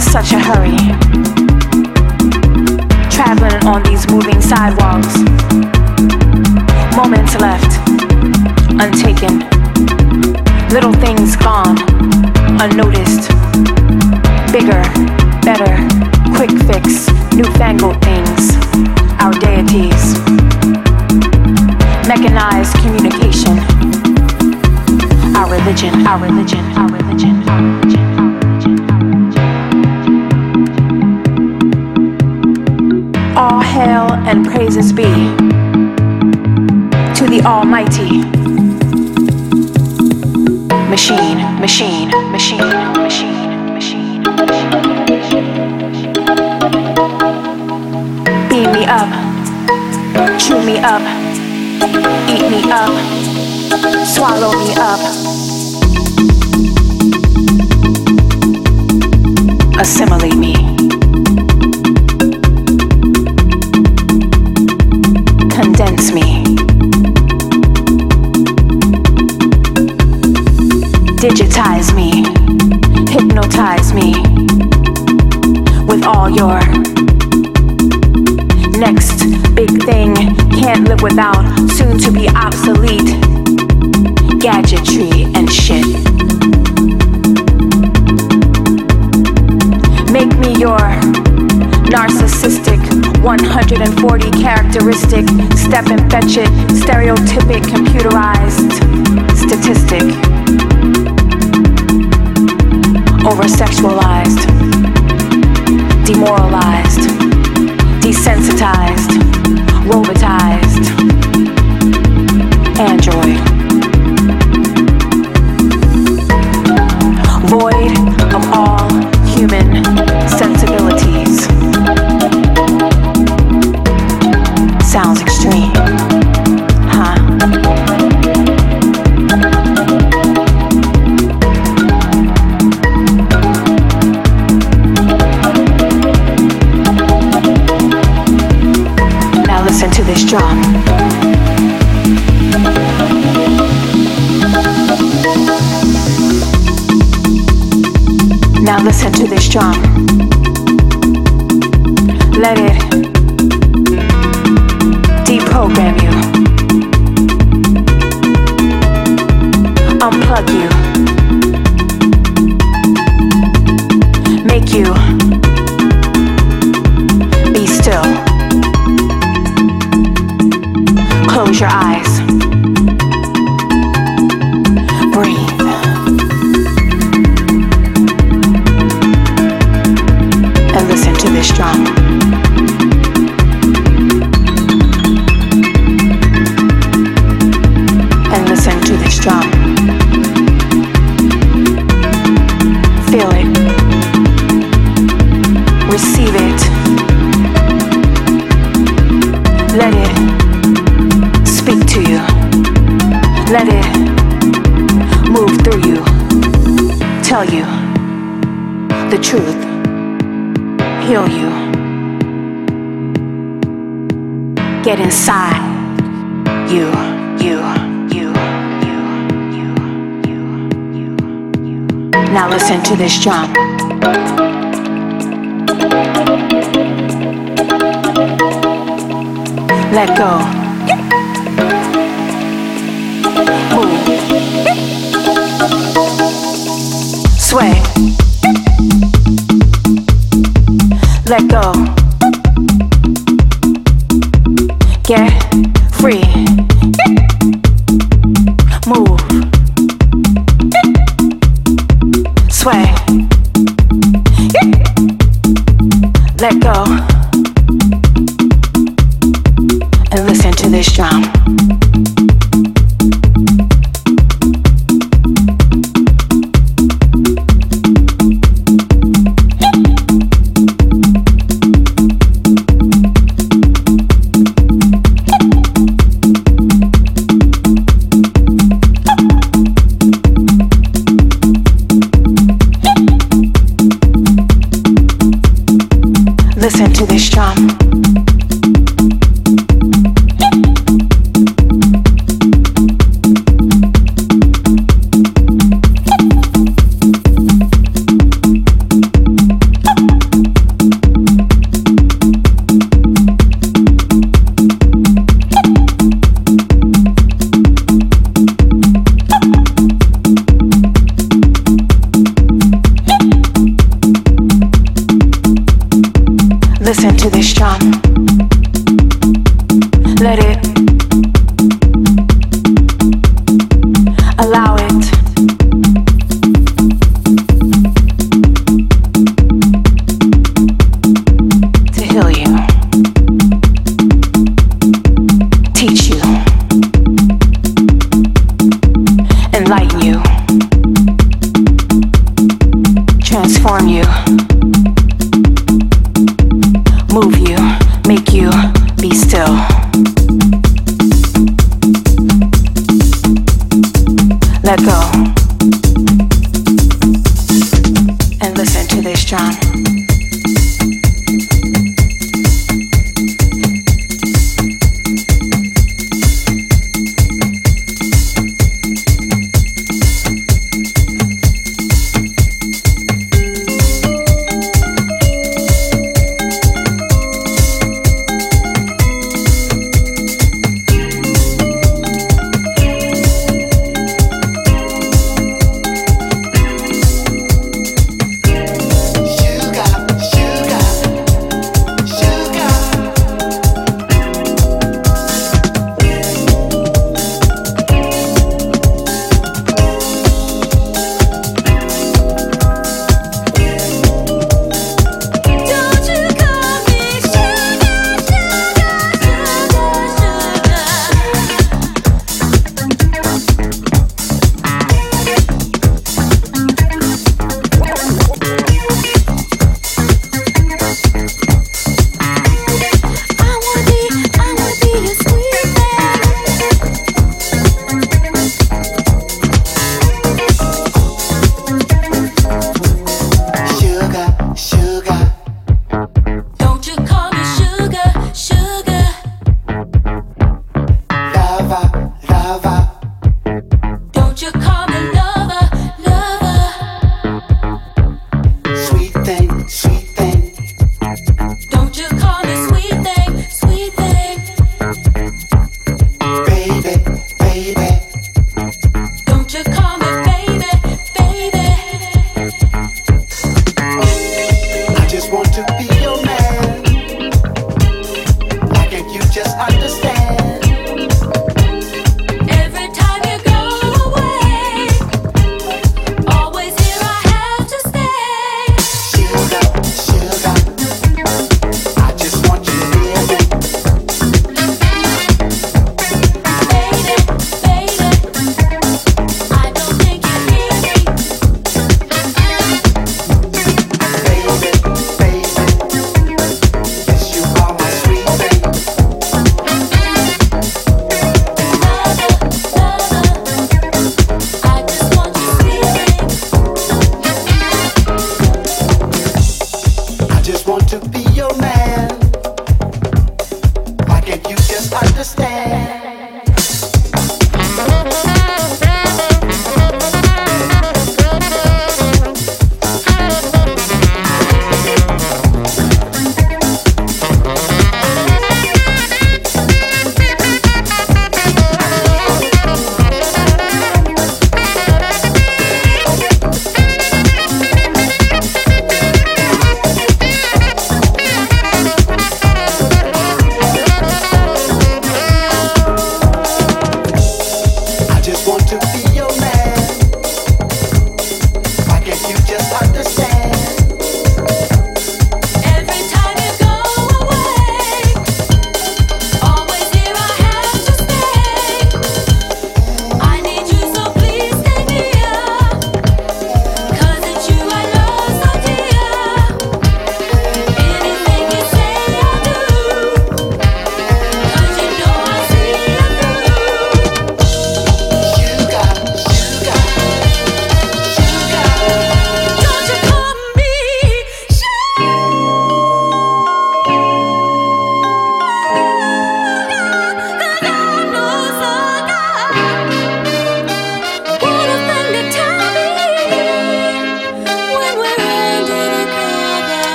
such a hurry. Traveling on these moving sidewalks. Moments left, untaken. Little things gone, unnoticed. Bigger, better, quick fix, newfangled things. Our deities. Mechanized communication. Our religion, our religion, our and praises be to the Almighty. Machine, machine, machine, machine, machine. Beam me up, chew me up, eat me up, swallow me up. Assimilate me. fetch it, stereotypic and still.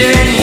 This